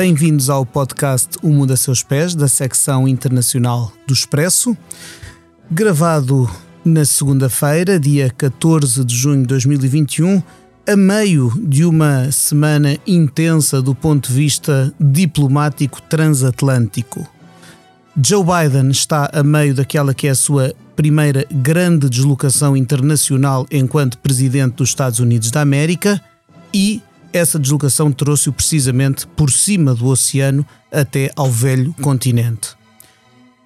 Bem-vindos ao podcast O Mundo a Seus Pés, da secção internacional do Expresso. Gravado na segunda-feira, dia 14 de junho de 2021, a meio de uma semana intensa do ponto de vista diplomático transatlântico. Joe Biden está a meio daquela que é a sua primeira grande deslocação internacional enquanto presidente dos Estados Unidos da América e essa deslocação trouxe-o precisamente por cima do oceano até ao velho continente.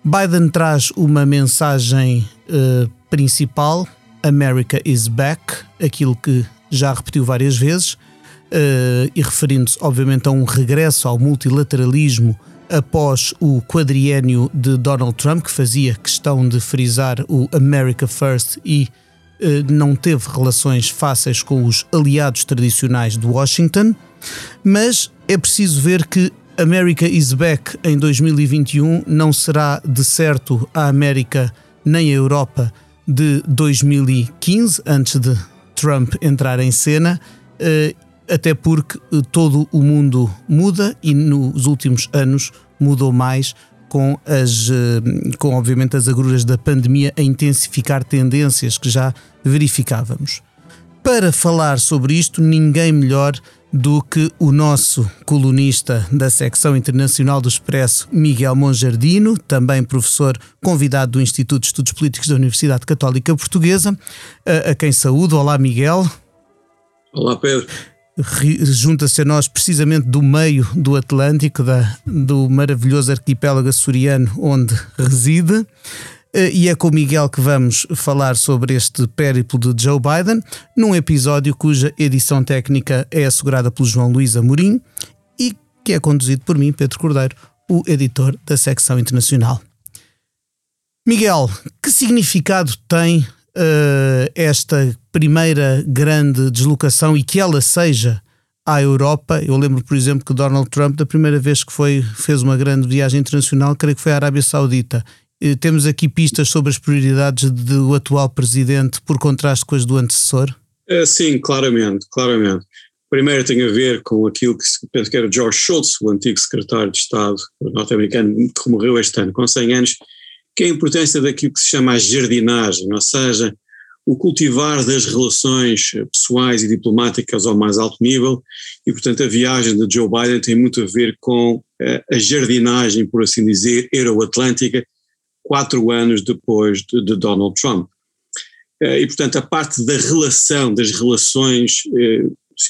Biden traz uma mensagem uh, principal: America is back, aquilo que já repetiu várias vezes, uh, e referindo-se, obviamente, a um regresso ao multilateralismo após o quadriênio de Donald Trump, que fazia questão de frisar o America First e não teve relações fáceis com os aliados tradicionais de Washington, mas é preciso ver que America is Back em 2021 não será de certo a América nem a Europa de 2015, antes de Trump entrar em cena, eh, até porque eh, todo o mundo muda e nos últimos anos mudou mais com, as, eh, com obviamente as agruras da pandemia a intensificar tendências que já verificávamos. Para falar sobre isto, ninguém melhor do que o nosso colunista da secção internacional do Expresso, Miguel Monjardino, também professor convidado do Instituto de Estudos Políticos da Universidade Católica Portuguesa, a, a quem saúdo. Olá, Miguel. Olá, Pedro junta-se a nós precisamente do meio do Atlântico, da, do maravilhoso arquipélago açoriano onde reside. Eh, e é com o Miguel que vamos falar sobre este périplo de Joe Biden, num episódio cuja edição técnica é assegurada pelo João Luís Amorim e que é conduzido por mim, Pedro Cordeiro, o editor da secção internacional. Miguel, que significado tem uh, esta primeira grande deslocação e que ela seja à Europa. Eu lembro, por exemplo, que Donald Trump, da primeira vez que foi, fez uma grande viagem internacional, creio que foi à Arábia Saudita. Uh, temos aqui pistas sobre as prioridades do atual presidente por contraste com as do antecessor? Uh, sim, claramente, claramente. Primeiro tem a ver com aquilo que penso que era George Shultz, o antigo secretário de Estado norte-americano, que morreu este ano com 100 anos, que é a importância daquilo que se chama a jardinagem, ou seja, o cultivar das relações pessoais e diplomáticas ao mais alto nível, e portanto a viagem de Joe Biden tem muito a ver com eh, a jardinagem, por assim dizer, euroatlântica, quatro anos depois de, de Donald Trump. Eh, e portanto a parte da relação, das relações, eh,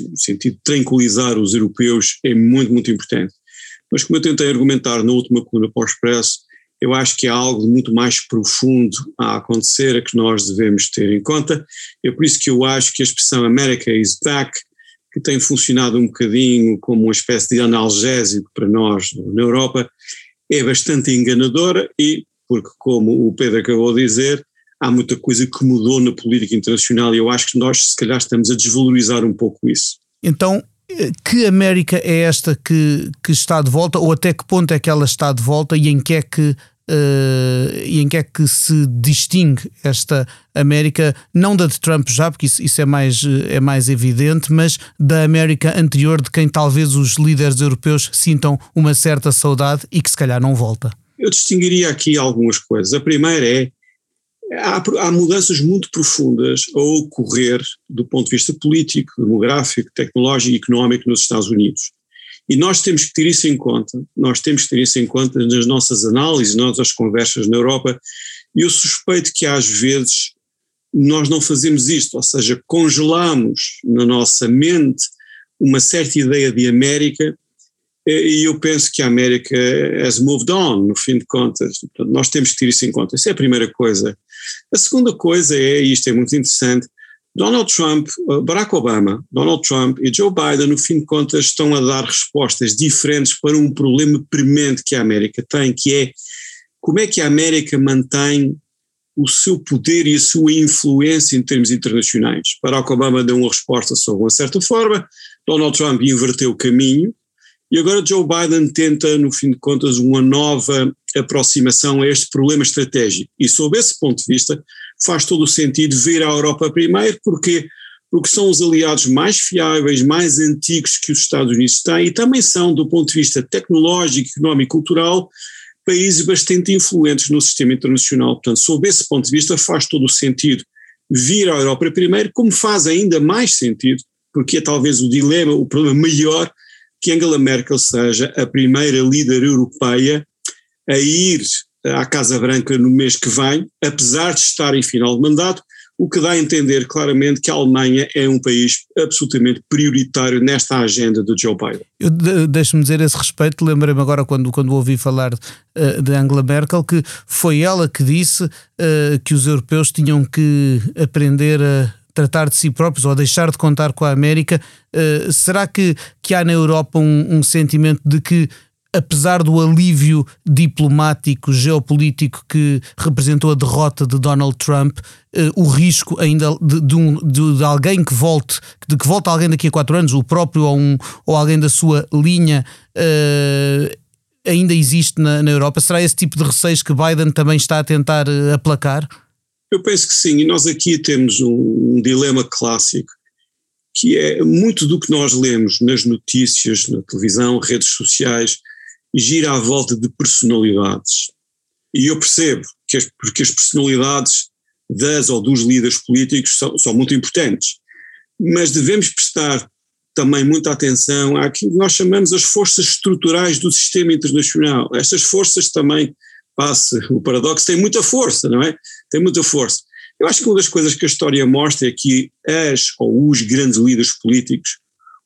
no sentido de tranquilizar os europeus, é muito, muito importante. Mas como eu tentei argumentar na última coluna para o Expresso, eu acho que há algo muito mais profundo a acontecer a que nós devemos ter em conta. É por isso que eu acho que a expressão America is back, que tem funcionado um bocadinho como uma espécie de analgésico para nós na Europa, é bastante enganadora e, porque como o Pedro acabou de dizer, há muita coisa que mudou na política internacional e eu acho que nós se calhar estamos a desvalorizar um pouco isso. Então, eh, que América é esta que, que está de volta, ou até que ponto é que ela está de volta e em que é que Uh, e em que é que se distingue esta América, não da de Trump já, porque isso, isso é, mais, é mais evidente, mas da América anterior, de quem talvez os líderes europeus sintam uma certa saudade e que se calhar não volta? Eu distinguiria aqui algumas coisas. A primeira é há, há mudanças muito profundas a ocorrer do ponto de vista político, demográfico, tecnológico e económico nos Estados Unidos. E nós temos que ter isso em conta, nós temos que ter isso em conta nas nossas análises, nas nossas conversas na Europa, e eu suspeito que às vezes nós não fazemos isto, ou seja, congelamos na nossa mente uma certa ideia de América e eu penso que a América has moved on, no fim de contas. Nós temos que ter isso em conta. Essa é a primeira coisa. A segunda coisa é, e isto é muito interessante, Donald Trump, uh, Barack Obama, Donald Trump e Joe Biden, no fim de contas, estão a dar respostas diferentes para um problema premente que a América tem, que é como é que a América mantém o seu poder e a sua influência em termos internacionais. Barack Obama deu uma resposta sobre uma certa forma, Donald Trump inverteu o caminho, e agora Joe Biden tenta, no fim de contas, uma nova aproximação a este problema estratégico. E sob esse ponto de vista, faz todo o sentido ver a Europa primeiro, porque porque são os aliados mais fiáveis, mais antigos que os Estados Unidos têm e também são, do ponto de vista tecnológico, económico e cultural, países bastante influentes no sistema internacional. Portanto, sob esse ponto de vista, faz todo o sentido vir à Europa primeiro, como faz ainda mais sentido, porque é talvez o dilema, o problema maior, que Angela Merkel seja a primeira líder europeia a ir à Casa Branca no mês que vem, apesar de estar em final de mandato, o que dá a entender claramente que a Alemanha é um país absolutamente prioritário nesta agenda de Joe Biden. Deixe-me dizer a esse respeito, lembrei-me agora quando, quando ouvi falar uh, de Angela Merkel que foi ela que disse uh, que os europeus tinham que aprender a tratar de si próprios ou a deixar de contar com a América. Uh, será que, que há na Europa um, um sentimento de que apesar do alívio diplomático, geopolítico que representou a derrota de Donald Trump, uh, o risco ainda de, de, um, de, de, alguém que volte, de que volte alguém daqui a quatro anos, o próprio ou, um, ou alguém da sua linha, uh, ainda existe na, na, Europa? Será esse tipo de receios que Biden também está a tentar uh, aplacar? Eu penso que sim, e nós aqui temos um, um dilema clássico que é muito do que nós lemos nas notícias, na televisão, redes sociais, gira à volta de personalidades. E eu percebo que as, porque as personalidades das ou dos líderes políticos são, são muito importantes, mas devemos prestar também muita atenção àquilo que nós chamamos as forças estruturais do sistema internacional. Estas forças também, passe o paradoxo, têm muita força, não é? Têm muita força. Eu acho que uma das coisas que a história mostra é que as ou os grandes líderes políticos,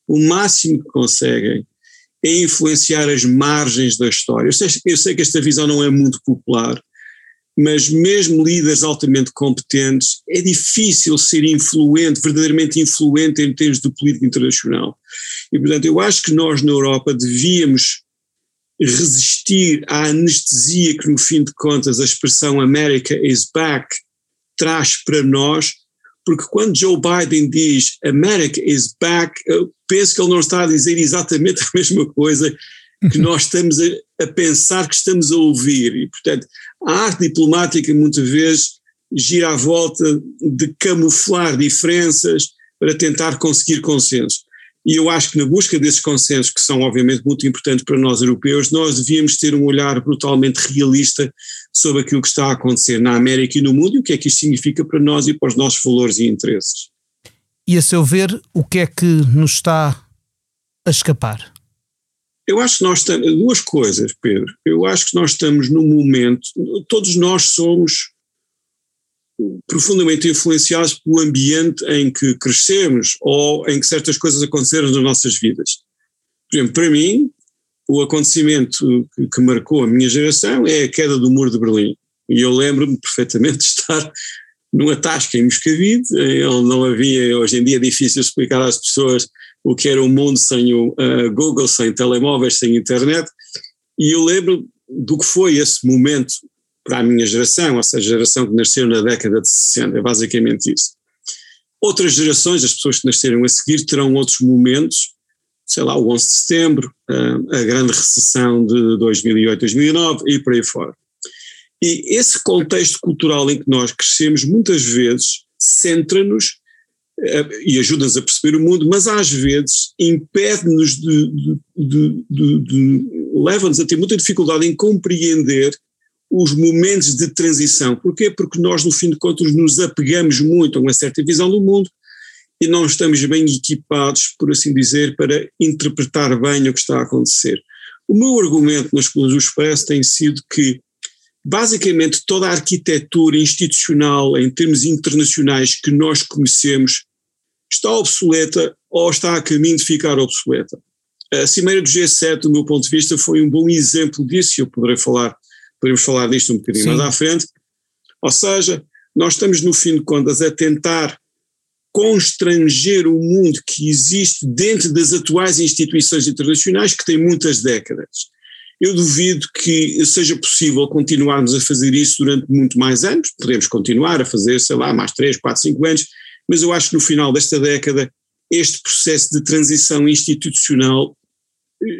o máximo que conseguem é influenciar as margens da história. Eu sei, eu sei que esta visão não é muito popular, mas mesmo líderes altamente competentes, é difícil ser influente, verdadeiramente influente em termos de política internacional. E, portanto, eu acho que nós na Europa devíamos resistir à anestesia que, no fim de contas, a expressão America is back traz para nós, porque quando Joe Biden diz America is back, eu penso que ele não está a dizer exatamente a mesma coisa que nós estamos a, a pensar que estamos a ouvir. E, portanto, a arte diplomática muitas vezes gira à volta de camuflar diferenças para tentar conseguir consenso. E eu acho que na busca desses consensos, que são obviamente muito importantes para nós europeus, nós devíamos ter um olhar brutalmente realista sobre aquilo que está a acontecer na América e no mundo e o que é que isso significa para nós e para os nossos valores e interesses. E a seu ver, o que é que nos está a escapar? Eu acho que nós estamos. Duas coisas, Pedro. Eu acho que nós estamos num momento. Todos nós somos profundamente influenciados pelo ambiente em que crescemos ou em que certas coisas aconteceram nas nossas vidas. Por exemplo, para mim, o acontecimento que, que marcou a minha geração é a queda do muro de Berlim. E eu lembro-me perfeitamente de estar numa tasca em Moscavide, onde não havia, hoje em dia é difícil explicar às pessoas o que era o mundo sem o uh, Google, sem telemóveis, sem internet, e eu lembro do que foi esse momento para a minha geração, ou seja, a geração que nasceu na década de 60, é basicamente isso. Outras gerações, as pessoas que nasceram a seguir, terão outros momentos, sei lá, o 11 de setembro, uh, a grande recessão de 2008, 2009 e por aí fora. E esse contexto cultural em que nós crescemos muitas vezes centra-nos eh, e ajuda-nos a perceber o mundo, mas às vezes impede-nos de, de, de, de leva-nos a ter muita dificuldade em compreender os momentos de transição. Porquê? Porque nós, no fim de contas, nos apegamos muito a uma certa visão do mundo e não estamos bem equipados, por assim dizer, para interpretar bem o que está a acontecer. O meu argumento nas colunas do Expresso tem sido que basicamente toda a arquitetura institucional em termos internacionais que nós conhecemos está obsoleta ou está a caminho de ficar obsoleta. A Cimeira do G7, do meu ponto de vista, foi um bom exemplo disso, e eu poderei falar, podemos falar disto um bocadinho Sim. mais à frente. Ou seja, nós estamos, no fim de contas, a tentar constranger o mundo que existe dentro das atuais instituições internacionais, que têm muitas décadas. Eu duvido que seja possível continuarmos a fazer isso durante muito mais anos, podemos continuar a fazer, sei lá, mais 3, 4, 5 anos, mas eu acho que no final desta década este processo de transição institucional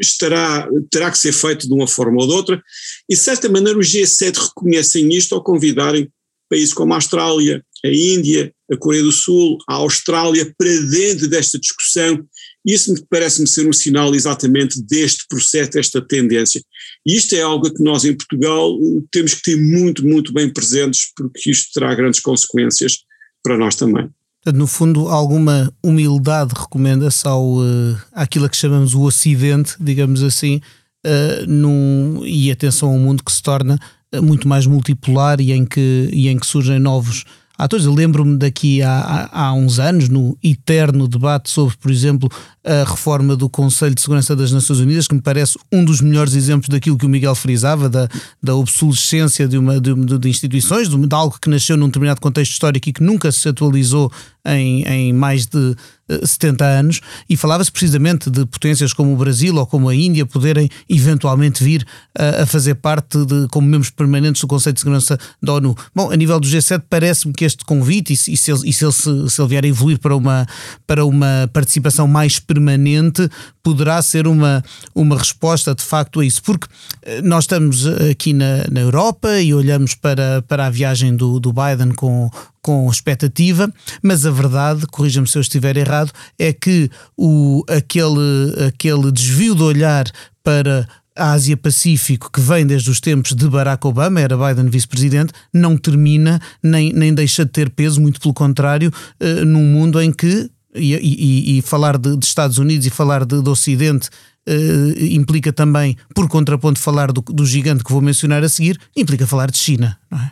estará, terá que ser feito de uma forma ou de outra, e de certa maneira os G7 reconhecem isto ao convidarem países como a Austrália, a Índia, a Coreia do Sul, a Austrália para dentro desta discussão. Isso parece-me ser um sinal exatamente deste processo, desta tendência. E isto é algo que nós em Portugal temos que ter muito, muito bem presentes, porque isto terá grandes consequências para nós também. No fundo, alguma humildade recomenda-se ao, uh, àquilo que chamamos o Ocidente, digamos assim, uh, num, e atenção ao mundo que se torna uh, muito mais multipolar e em que, e em que surgem novos atores. Eu lembro-me daqui há, há, uns anos, no eterno debate sobre, por exemplo, a reforma do Conselho de Segurança das Nações Unidas, que me parece um dos melhores exemplos daquilo que o Miguel frisava, da, da obsolescência de, uma, de, de instituições, de, de algo que nasceu num determinado contexto histórico e que nunca se atualizou em, em mais de 70 eh, anos, e falava-se precisamente de potências como o Brasil ou como a Índia poderem eventualmente vir a, fazer parte de, como membros permanentes do Conselho de Segurança da ONU. Bom, a nível do G7 parece-me que este convite, e, se, e se, ele, se ele vier a evoluir para uma, para uma participação mais permanente, poderá ser uma, uma resposta de facto a isso, porque eh, nós estamos aqui na, na Europa e olhamos para, para a viagem do, do Biden com, com expectativa, mas a verdade, corrija-me se eu estiver errado, é que o, aquele, aquele desvio de olhar para a Ásia-Pacífico, que vem desde os tempos de Barack Obama, era Biden vice-presidente, não termina nem, nem deixa de ter peso, muito pelo contrário, uh, num mundo em que, e, e, e falar de, de, Estados Unidos e falar de, do Ocidente uh, implica também, por contraponto, falar do, do gigante que vou mencionar a seguir, implica falar de China, não é?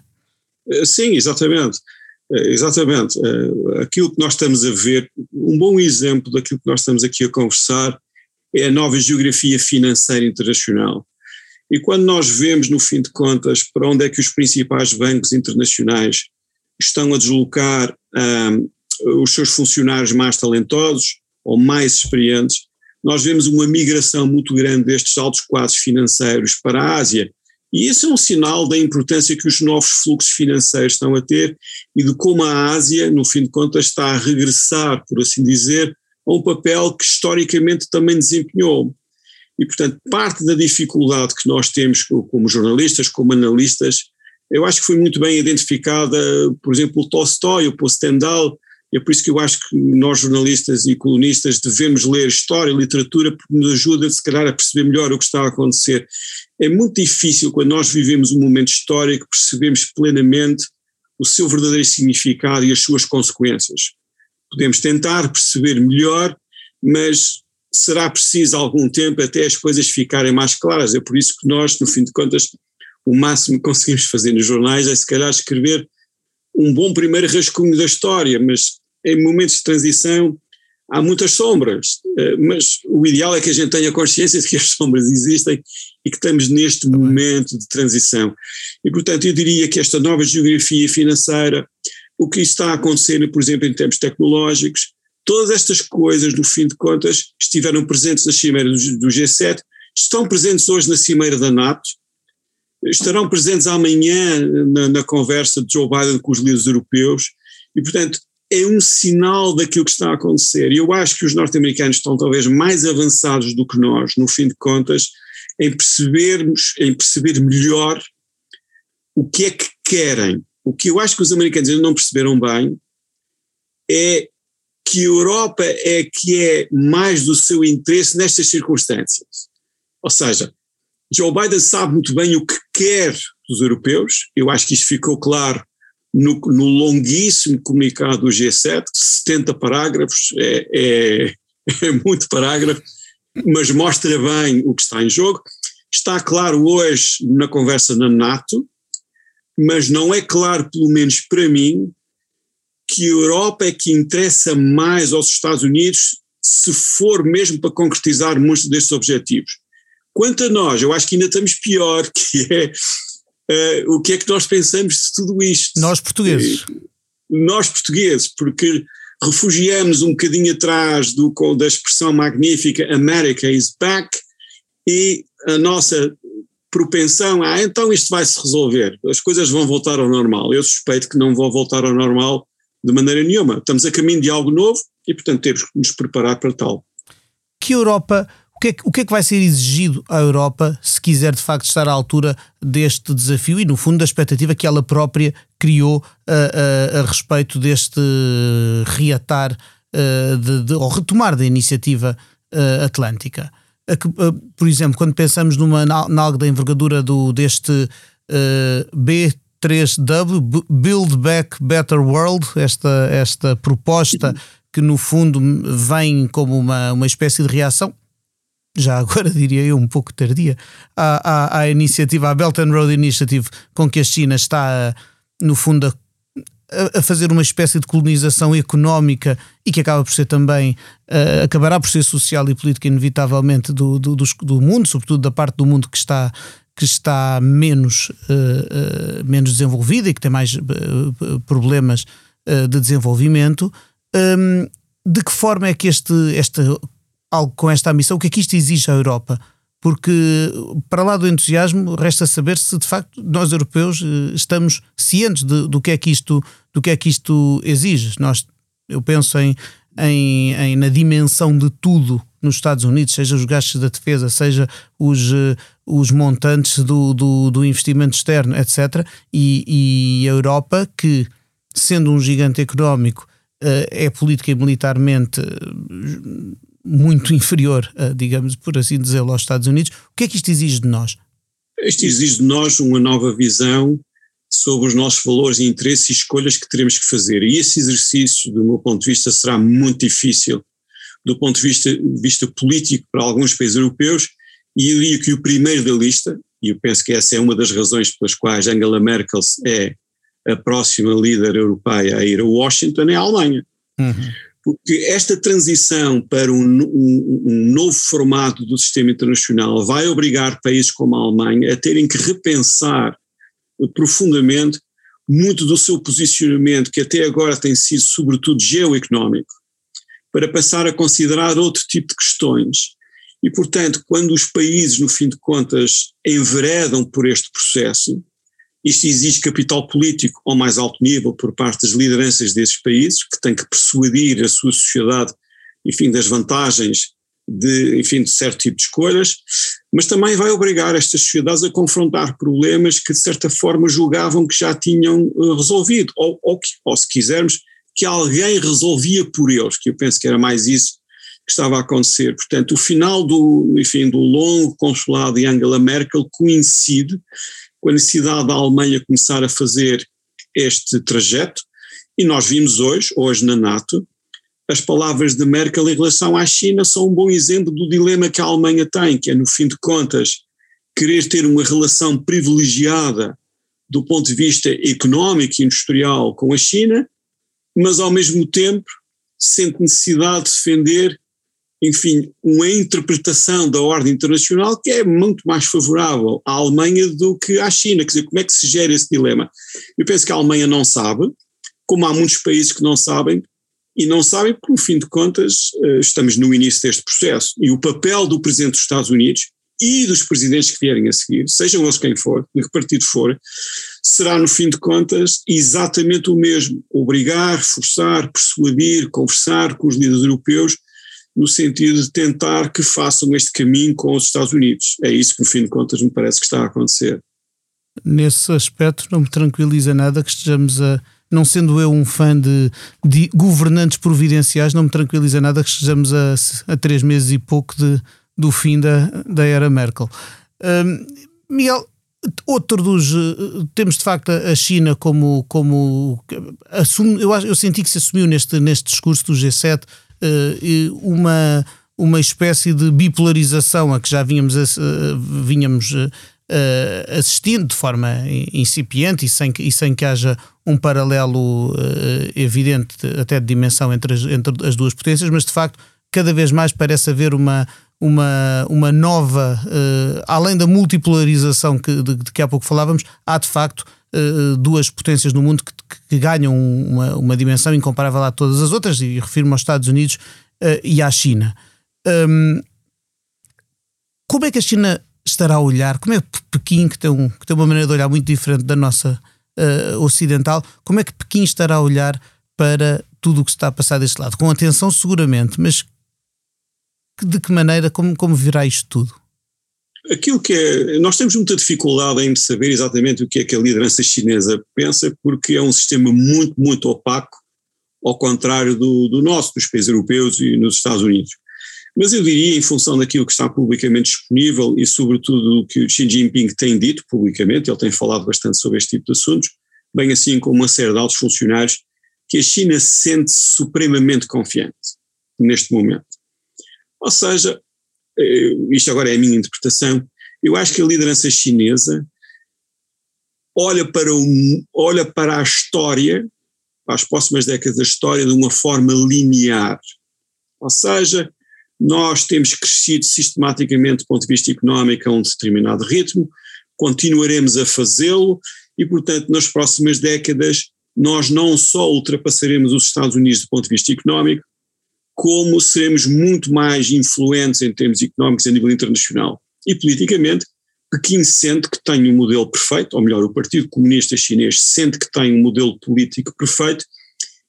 Eh, sim, exatamente. Eh, exatamente. Eh, aquilo que nós estamos a ver, um bom exemplo daquilo que nós estamos aqui a conversar é a nova geografia financeira internacional. E quando nós vemos, no fim de contas, para onde é que os principais bancos internacionais estão a deslocar um, os seus funcionários mais talentosos ou mais experientes, nós vemos uma migração muito grande destes altos quadros financeiros para a Ásia e isso é um sinal da importância que os novos fluxos financeiros estão a ter e de como a Ásia, no fim de contas, está a regressar, por assim dizer, a um papel que historicamente também desempenhou. E, portanto, parte da dificuldade que nós temos como jornalistas, como analistas, eu acho que foi muito bem identificada, por exemplo, o Tolstói, o Stendhal, é por isso que eu acho que nós jornalistas e colunistas devemos ler história e literatura porque nos ajuda, se calhar, a perceber melhor o que está a acontecer. É muito difícil, quando nós vivemos um momento histórico, percebemos plenamente o seu verdadeiro significado e as suas consequências. Podemos tentar perceber melhor, mas será preciso algum tempo até as coisas ficarem mais claras. É por isso que nós, no fim de contas, o máximo que conseguimos fazer nos jornais é se calhar escrever um bom primeiro rascunho da história, mas em momentos de transição há muitas sombras, eh, mas o ideal é que a gente tenha consciência de que as sombras existem e que estamos neste momento de transição. E, portanto, eu diria que esta nova geografia financeira, o que está a acontecer, por exemplo, em termos tecnológicos, todas estas coisas, no fim de contas, estiveram presentes na cimeira do G7, estão presentes hoje na cimeira da NATO, estarão presentes amanhã na, na, conversa de Joe Biden com os líderes europeus e, portanto, é um sinal daquilo que está a acontecer. E eu acho que os norte-americanos estão talvez mais avançados do que nós, no fim de contas, em percebermos, em perceber melhor o que é que querem. O que eu acho que os americanos ainda não perceberam bem é que a Europa é que é mais do seu interesse nestas circunstâncias. Ou seja, Joe Biden sabe muito bem o que quer dos europeus, eu acho que isso ficou claro no, no longuíssimo comunicado do G7, 70 parágrafos, é, é, é muito parágrafo, mas mostra bem o que está em jogo. Está claro hoje na conversa na NATO, mas não é claro, pelo menos para mim, que a Europa é que interessa mais aos Estados Unidos se for mesmo para concretizar muitos destes objetivos. Quanto a nós, eu acho que ainda estamos pior, que é uh, o que é que nós pensamos de tudo isto. Nós portugueses. nós portugueses, porque refugiamos um bocadinho atrás do, da expressão magnífica America is back e a nossa propensão a ah, então isto vai se resolver, as coisas vão voltar ao normal. Eu suspeito que não vão voltar ao normal de maneira nenhuma. Estamos a caminho de algo novo e, portanto, temos que nos preparar para tal. Que Europa O que, é que, o que é que vai ser exigido à Europa se quiser de facto estar à altura deste desafio e, no fundo, da expectativa que ela própria criou a, a, a respeito deste reatar de, de, ou retomar da iniciativa atlântica? Por exemplo, quando pensamos numa, na algo da envergadura do, deste B3W, Build Back Better World, esta, esta proposta que no fundo vem como uma, uma espécie de reação já agora diria eu, um pouco tardia, à, à, à, iniciativa, à Belt and Road Initiative, com que a China está, no fundo, a, a fazer uma espécie de colonização económica e que acaba por ser também, uh, acabará por ser social e política, inevitavelmente, do, do, do, do, mundo, sobretudo da parte do mundo que está. Que está menos, uh, uh, menos desenvolvida e que tem mais problemas de desenvolvimento, um, de que forma é que este, esta algo com esta missão, o que é que isto exige à Europa? Porque, para lá do entusiasmo, resta saber se de facto nós europeus eh, estamos cientes de, do, que é que isto, do que é que isto exige. Nós, eu penso em, em, em, na dimensão de tudo nos Estados Unidos, seja os gastos da defesa, seja os, eh, os montantes do, do, do investimento externo, etc. E, e, a Europa, que sendo um gigante económico, eh, é política e militarmente muito inferior, a, digamos, por assim dizer, aos Estados Unidos. O que é que isto exige de nós? Isto exige de nós uma nova visão sobre os nossos valores e interesses e escolhas que teremos que fazer. E esse exercício, do meu ponto de vista, será muito difícil do ponto de vista, vista político para alguns países europeus, e eu diria que o primeiro da lista, e eu penso que essa é uma das razões pelas quais Angela Merkel é a próxima líder europeia a ir a Washington, é a Alemanha. Uhum porque esta transição para um, um, um, novo formato do sistema internacional vai obrigar países como a Alemanha a terem que repensar profundamente muito do seu posicionamento, que até agora tem sido sobretudo geoeconómico, para passar a considerar outro tipo de questões. E, portanto, quando os países, no fim de contas, enveredam por este processo, isto exige capital político ao mais alto nível por parte das lideranças desses países, que têm que persuadir a sua sociedade, enfim, das vantagens de, enfim, de certo tipo de escolhas, mas também vai obrigar estas sociedades a confrontar problemas que de certa forma julgavam que já tinham uh, resolvido, ou, ou, que, ou se quisermos, que alguém resolvia por eles, que eu penso que era mais isso que estava a acontecer. Portanto, o final do, enfim, do longo consulado de Angela Merkel coincide com a necessidade da Alemanha começar a fazer este trajeto, e nós vimos hoje, hoje na NATO, as palavras de Merkel em relação à China são um bom exemplo do dilema que a Alemanha tem, que é, no fim de contas, querer ter uma relação privilegiada do ponto de vista económico e industrial com a China, mas ao mesmo tempo sente necessidade de defender enfim, uma interpretação da ordem internacional que é muito mais favorável à Alemanha do que à China. Quer dizer, como é que se gera esse dilema? Eu penso que a Alemanha não sabe, como há muitos países que não sabem, e não sabem porque, no fim de contas, eh, estamos no início deste processo. E o papel do Presidente dos Estados Unidos e dos presidentes que vierem a seguir, sejam eles quem for, de que partido for, será, no fim de contas, exatamente o mesmo: obrigar, forçar, persuadir, conversar com os líderes europeus no sentido de tentar que façam este caminho com os Estados Unidos. É isso que, no fim de contas, me parece que está a acontecer. Nesse aspecto, não me tranquiliza nada que estejamos a. Não sendo eu um fã de, de governantes providenciais, não me tranquiliza nada que estejamos a, a três meses e pouco de, do fim da, da era Merkel. Um, Miguel, outro dos. Temos de facto a China como. como assume, eu, eu senti que se assumiu neste, neste discurso do G7 eh, uma, uma espécie de bipolarização a que já vínhamos, vínhamos eh, assistindo de forma incipiente e sem, e sem que haja um paralelo eh, evidente, até de dimensão, entre as, entre as duas potências, mas de facto cada vez mais parece haver uma, uma, uma nova, uh, além da multipolarização que, de, de, que há pouco falávamos, há de facto uh, duas potências no mundo que, que, ganham uma, uma dimensão incomparável a todas as outras, e refiro-me aos Estados Unidos uh, e à China. Um, como é que a China estará a olhar? Como é que Pequim, que tem, um, que tem uma maneira de olhar muito diferente da nossa ocidental, como é que Pequim estará a olhar para tudo o que está a passar deste lado? Com atenção, seguramente, mas de que maneira, como, como virá isto tudo? Aquilo que é, nós temos muita dificuldade em saber exatamente o que é que a liderança chinesa pensa, porque é um sistema muito, muito opaco, ao contrário do, do nosso, dos países europeus e nos Estados Unidos. Mas eu diria, em função daquilo que está publicamente disponível e sobretudo o que o Xi Jinping tem dito publicamente, ele tem falado bastante sobre este tipo de assuntos, bem assim como uma série de altos funcionários, que a China sente-se supremamente confiante neste momento. Ou seja, isto agora é a minha interpretação, eu acho que a liderança chinesa olha para, um, olha para a história, para as próximas décadas da história, de uma forma linear. Ou seja, nós temos crescido sistematicamente do ponto de vista económico a um determinado ritmo, continuaremos a fazê-lo e, portanto, nas próximas décadas nós não só ultrapassaremos os Estados Unidos do ponto de vista económico, como seremos muito mais influentes em termos económicos a nível internacional. E politicamente, Pequim sente que tem um modelo perfeito, ou melhor, o Partido Comunista Chinês sente que tem um modelo político perfeito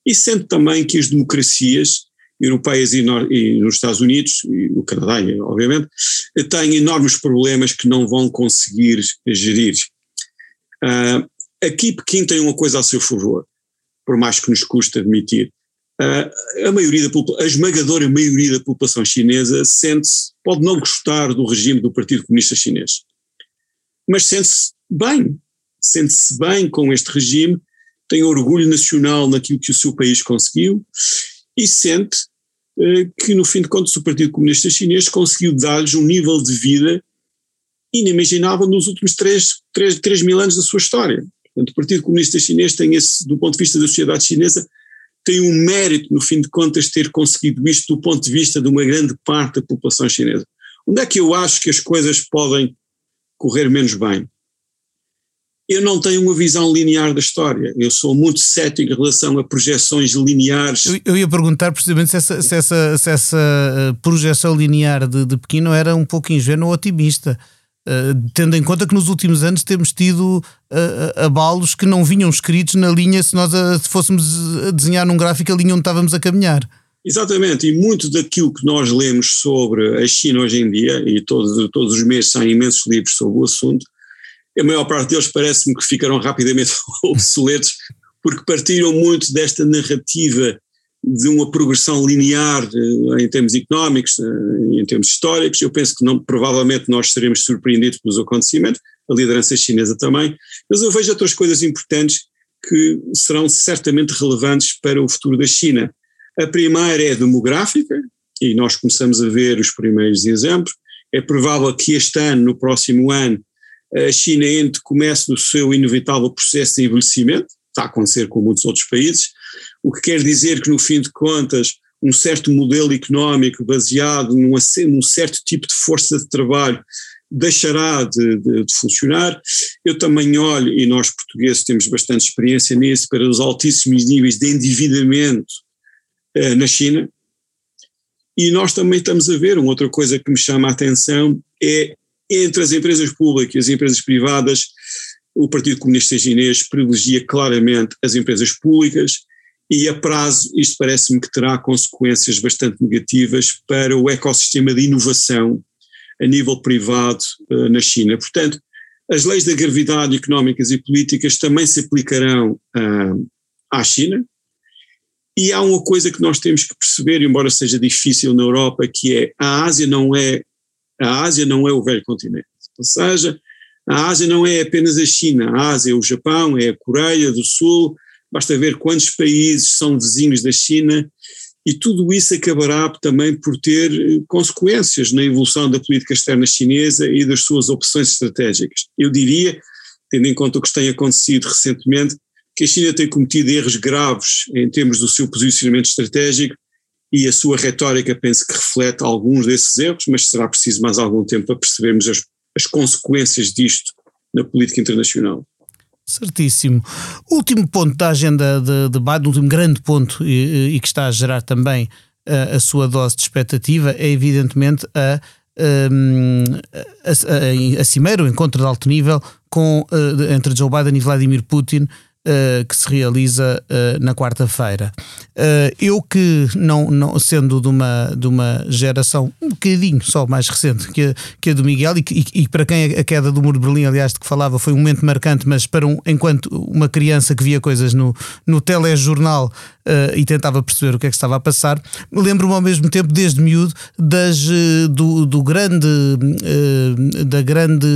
e sente também que as democracias europeias e, e nos Estados Unidos, e no Canadá, obviamente, têm enormes problemas que não vão conseguir gerir. Uh, aqui Pequim tem uma coisa a seu favor, por mais que nos custe admitir. Uh, a maioria da a esmagadora maioria da população chinesa sente-se, pode não gostar do regime do Partido Comunista Chinês, mas sente-se bem, sente-se bem com este regime, tem orgulho nacional naquilo que o seu país conseguiu e sente uh, que, no fim de contas, o Partido Comunista Chinês conseguiu dar-lhes um nível de vida inimaginável nos últimos três, três, três mil anos da sua história. Portanto, o Partido Comunista Chinês tem esse, do ponto de vista da sociedade chinesa, tem um mérito, no fim de contas, ter conseguido isto do ponto de vista de uma grande parte da população chinesa. Onde é que eu acho que as coisas podem correr menos bem? Eu não tenho uma visão linear da história. Eu sou muito cético em relação a projeções lineares. Eu, eu ia perguntar precisamente se essa, se essa, se essa eh, projeção linear de, de Pequeno era um pouco ingênua ou otimista. Uh, tendo em conta que nos últimos anos temos tido uh, abalos que não vinham escritos na linha se nós a, se fôssemos a desenhar num gráfico a linha onde estávamos a caminhar. Exatamente, e muito daquilo que nós lemos sobre a China hoje em dia, e todos, todos os meses saem imensos livros sobre o assunto, a maior parte deles parece-me que ficaram rapidamente obsoletos, porque partiram muito desta narrativa de uma progressão linear eh, em termos económicos, eh, em termos históricos. Eu penso que não, provavelmente nós seremos surpreendidos pelos acontecimentos, a liderança chinesa também, mas eu vejo outras coisas importantes que serão certamente relevantes para o futuro da China. A primeira é demográfica, e nós começamos a ver os primeiros exemplos. É provável que este ano, no próximo ano, a China entre comece o seu inevitável processo de envelhecimento, está a acontecer com muitos outros países, o que quer dizer que, no fim de contas, um certo modelo económico baseado num, num certo tipo de força de trabalho deixará de, de, de, funcionar. Eu também olho, e nós portugueses temos bastante experiência nisso, para os altíssimos níveis de endividamento eh, na China. E nós também estamos a ver, uma outra coisa que me chama a atenção é entre as empresas públicas e as empresas privadas, o Partido Comunista Chinês privilegia claramente as empresas públicas e a prazo isto parece-me que terá consequências bastante negativas para o ecossistema de inovação a nível privado uh, na China. Portanto, as leis da gravidade económicas e políticas também se aplicarão uh, à China. E há uma coisa que nós temos que perceber, embora seja difícil na Europa, que é a Ásia não é a Ásia não é o velho continente. Ou seja, a Ásia não é apenas a China, a Ásia é o Japão, é a Coreia do Sul, basta ver quantos países são vizinhos da China e tudo isso acabará também por ter eh, consequências na evolução da política externa chinesa e das suas opções estratégicas. Eu diria, tendo em conta o que tem acontecido recentemente, que a China tem cometido erros graves em termos do seu posicionamento estratégico e a sua retórica penso que reflete alguns desses erros, mas será preciso mais algum tempo para percebermos as, as consequências disto na política internacional. Certíssimo. Último ponto da agenda de debate, último grande ponto e, e, que está a gerar também a, a sua dose de expectativa é evidentemente a, hum, a, a, a, cimeira, o encontro de alto nível com, entre Joe Biden e Vladimir Putin uh, que se realiza uh, na quarta-feira. Uh, eu que, não, não sendo de uma, de uma geração um bocadinho só mais recente que, que a do Miguel, e, e, e, para quem a queda do Muro de Berlim, aliás, de que falava, foi um momento marcante, mas para um, enquanto uma criança que via coisas no, no telejornal e tentava perceber o que é que estava a passar, lembro-me ao mesmo tempo, desde miúdo, das, do, do grande, da grande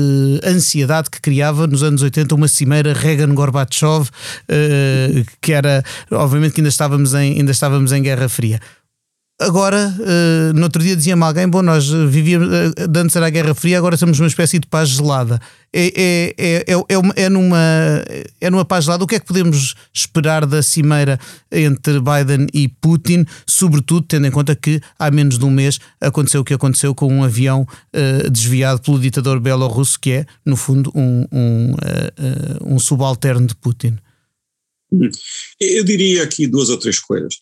ansiedade que criava nos anos 80 uma cimeira Reagan-Gorbachev uh, que era, obviamente que ainda estávamos em, ainda estávamos em Guerra Fria. Agora, uh, no outro dia dizia-me alguém: Bom, nós vivíamos, uh, antes era a Guerra Fria, agora somos uma espécie de paz gelada. É, é, é, é, é, numa, é numa paz gelada. O que é que podemos esperar da cimeira entre Biden e Putin, sobretudo tendo em conta que há menos de um mês aconteceu o que aconteceu com um avião uh, desviado pelo ditador belorrusso, que é, no fundo, um, um, uh, um subalterno de Putin? Hum. Eu diria aqui duas ou três coisas.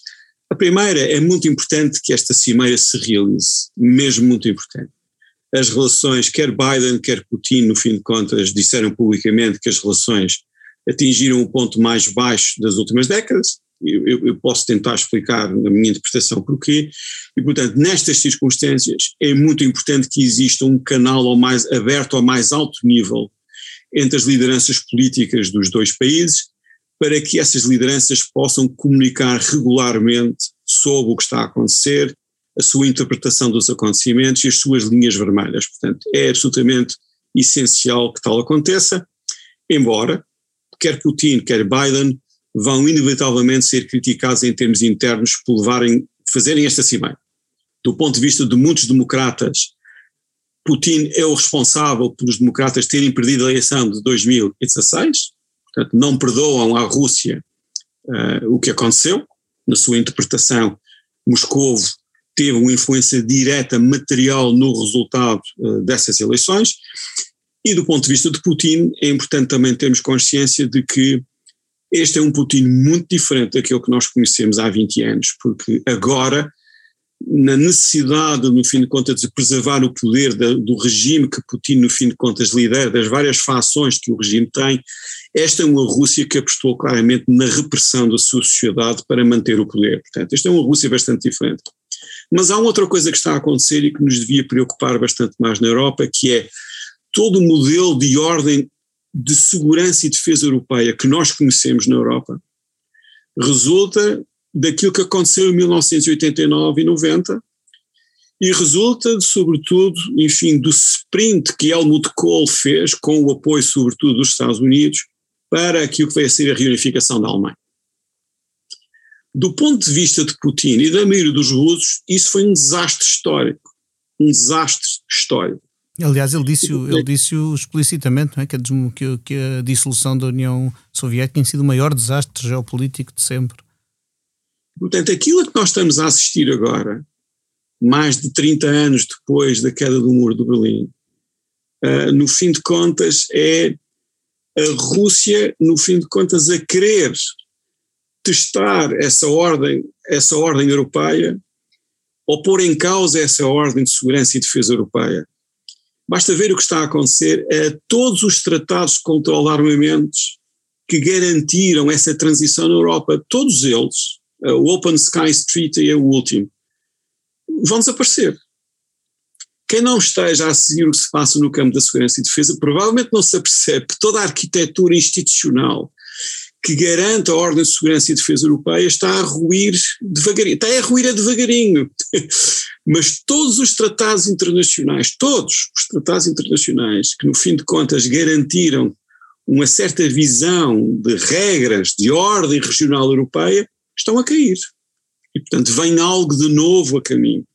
A primeira, é muito importante que esta cimeira se realize, mesmo muito importante. As relações, quer Biden, quer Putin, no fim de contas, disseram publicamente que as relações atingiram o ponto mais baixo das últimas décadas. Eu, eu, posso tentar explicar na minha interpretação porquê. E, portanto, nestas circunstâncias, é muito importante que exista um canal ao mais aberto ao mais alto nível entre as lideranças políticas dos dois países para que essas lideranças possam comunicar regularmente sobre o que está a acontecer, a sua interpretação dos acontecimentos e as suas linhas vermelhas. Portanto, é absolutamente essencial que tal aconteça, embora quer Putin, quer Biden vão inevitavelmente ser criticados em termos internos por levarem, fazerem esta cimeira. Do ponto de vista de muitos democratas, Putin é o responsável pelos democratas terem perdido a eleição de 2016, Portanto, não perdoam à Rússia uh, o que aconteceu. Na sua interpretação, Moscou teve uma influência direta, material, no resultado uh, dessas eleições. E do ponto de vista de Putin, é importante também termos consciência de que este é um Putin muito diferente daquele que nós conhecemos há 20 anos, porque agora na necessidade, no fim de contas, de preservar o poder da, do regime que Putin, no fim de contas, lidera, das várias fações que o regime tem, esta é uma Rússia que apostou claramente na repressão da sua sociedade para manter o poder. Portanto, esta é uma Rússia bastante diferente. Mas há uma outra coisa que está a acontecer e que nos devia preocupar bastante mais na Europa, que é todo o modelo de ordem de segurança e defesa europeia que nós conhecemos na Europa resulta daquilo que aconteceu em 1989 e 90 e resulta, sobretudo, enfim, do sprint que Helmut Kohl fez, com o apoio, sobretudo, dos Estados Unidos, para aquilo que vai ser a reunificação da Alemanha. Do ponto de vista de Putin e da maioria dos russos, isso foi um desastre histórico. Um desastre histórico. Aliás, ele disse, ele disse explicitamente não é? que, a, que a dissolução da União Soviética tem sido o maior desastre geopolítico de sempre. Portanto, aquilo a que nós estamos a assistir agora, mais de 30 anos depois da queda do muro de Berlim, uh, no fim de contas é a Rússia, no fim de contas, a querer testar essa ordem, essa ordem europeia, ou pôr em causa essa ordem de segurança e defesa europeia. Basta ver o que está a acontecer a todos os tratados de controle de armamentos que garantiram essa transição na Europa, todos eles, o Open Skies Treaty é o último, vão desaparecer. Quem não esteja a seguir o que se passa no campo da segurança e defesa provavelmente não se apercebe que toda a arquitetura institucional que garante a ordem de segurança e defesa europeia está a ruir devagarinho, está a ruir a devagarinho. Mas todos os tratados internacionais, todos os tratados internacionais que no fim de contas garantiram uma certa visão de regras de ordem regional europeia, estão a cair. E, portanto, vem algo de novo a caminho.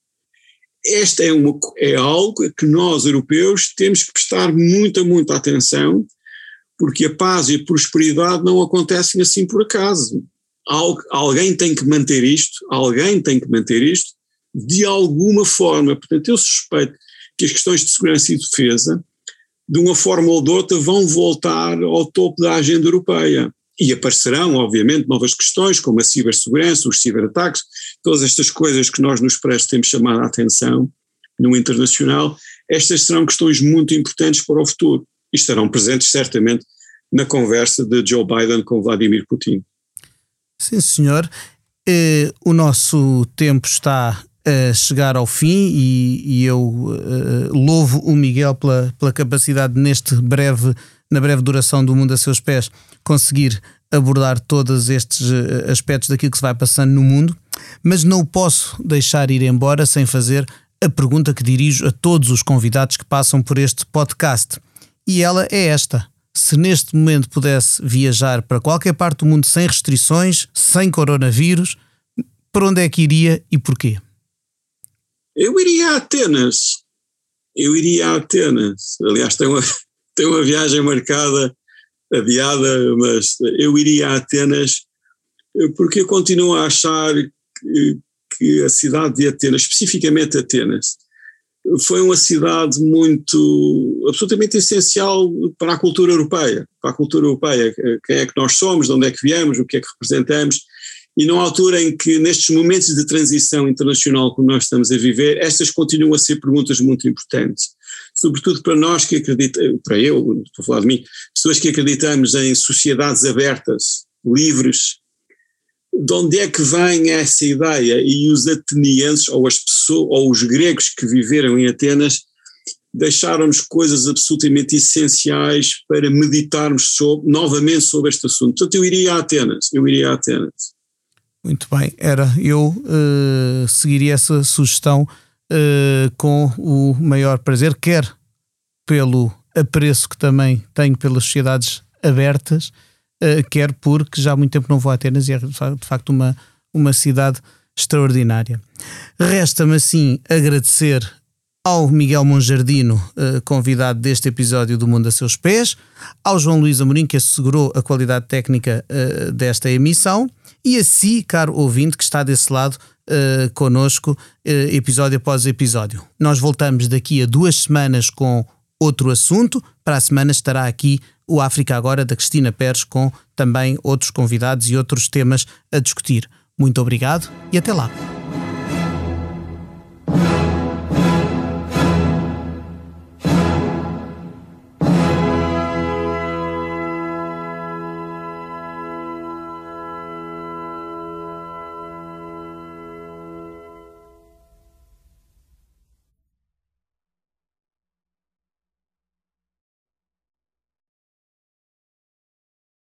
Esta é, uma, é algo que nós, europeus, temos que prestar muita, muita atenção, porque a paz e a prosperidade não acontecem assim por acaso. Alguém tem que manter isto, alguém tem que manter isto de alguma forma. Portanto, eu suspeito que as questões de segurança e defesa, de uma forma ou de outra, vão voltar ao topo da agenda europeia. E aparecerão, obviamente, novas questões, como a cibersegurança, os ciberataques, todas estas coisas que nós nos Expresso temos chamado a atenção no internacional, estas serão questões muito importantes para o futuro e estarão presentes certamente na conversa de Joe Biden com Vladimir Putin. Sim, senhor. Eh, o nosso tempo está a chegar ao fim e, e eu uh, louvo o Miguel pela, pela capacidade neste breve, na breve duração do mundo a seus pés, conseguir abordar todos estes uh, aspectos daquilo que se vai passando no mundo, mas não posso deixar ir embora sem fazer a pergunta que dirijo a todos os convidados que passam por este podcast. E ela é esta: se neste momento pudesse viajar para qualquer parte do mundo sem restrições, sem coronavírus, para onde é que iria e porquê? Eu iria a Atenas. Eu iria a Atenas. Aliás, tem uma, uma viagem marcada, adiada, mas eu iria a Atenas porque eu continuo a achar que, que a cidade de Atenas, especificamente Atenas, foi uma cidade muito, absolutamente essencial para a cultura europeia, para a cultura europeia, quem é que nós somos, de onde é que viemos, o que é que representamos, e numa altura em que, nestes momentos de transição internacional que nós estamos a viver, estas continuam a ser perguntas muito importantes. Sobretudo para nós que acreditamos, para eu, estou a falar de mim, pessoas que acreditamos em sociedades abertas, livres, de onde é que vem essa ideia? E os atenienses, ou as pessoas, ou os gregos que viveram em Atenas, deixaram-nos coisas absolutamente essenciais para meditarmos sobre, novamente sobre este assunto. Portanto, eu iria a Atenas, eu iria a Atenas. Muito bem, era. Eu uh, seguiria essa sugestão uh, com o maior prazer, quer pelo apreço que também tenho pelas sociedades abertas, uh, quer porque já há muito tempo não vou a Atenas e é de facto uma, uma cidade extraordinária. Resta-me assim agradecer ao Miguel Monjardino, convidado deste episódio do Mundo a Seus Pés, ao João Luís Amorim, que assegurou a qualidade técnica desta emissão e a si, caro ouvinte, que está desse lado uh, uh, episódio após episódio. Nós voltamos daqui a duas semanas com outro assunto. Para a semana estará aqui o África Agora da Cristina Pérez com também outros convidados e outros temas a discutir. Muito obrigado e até lá.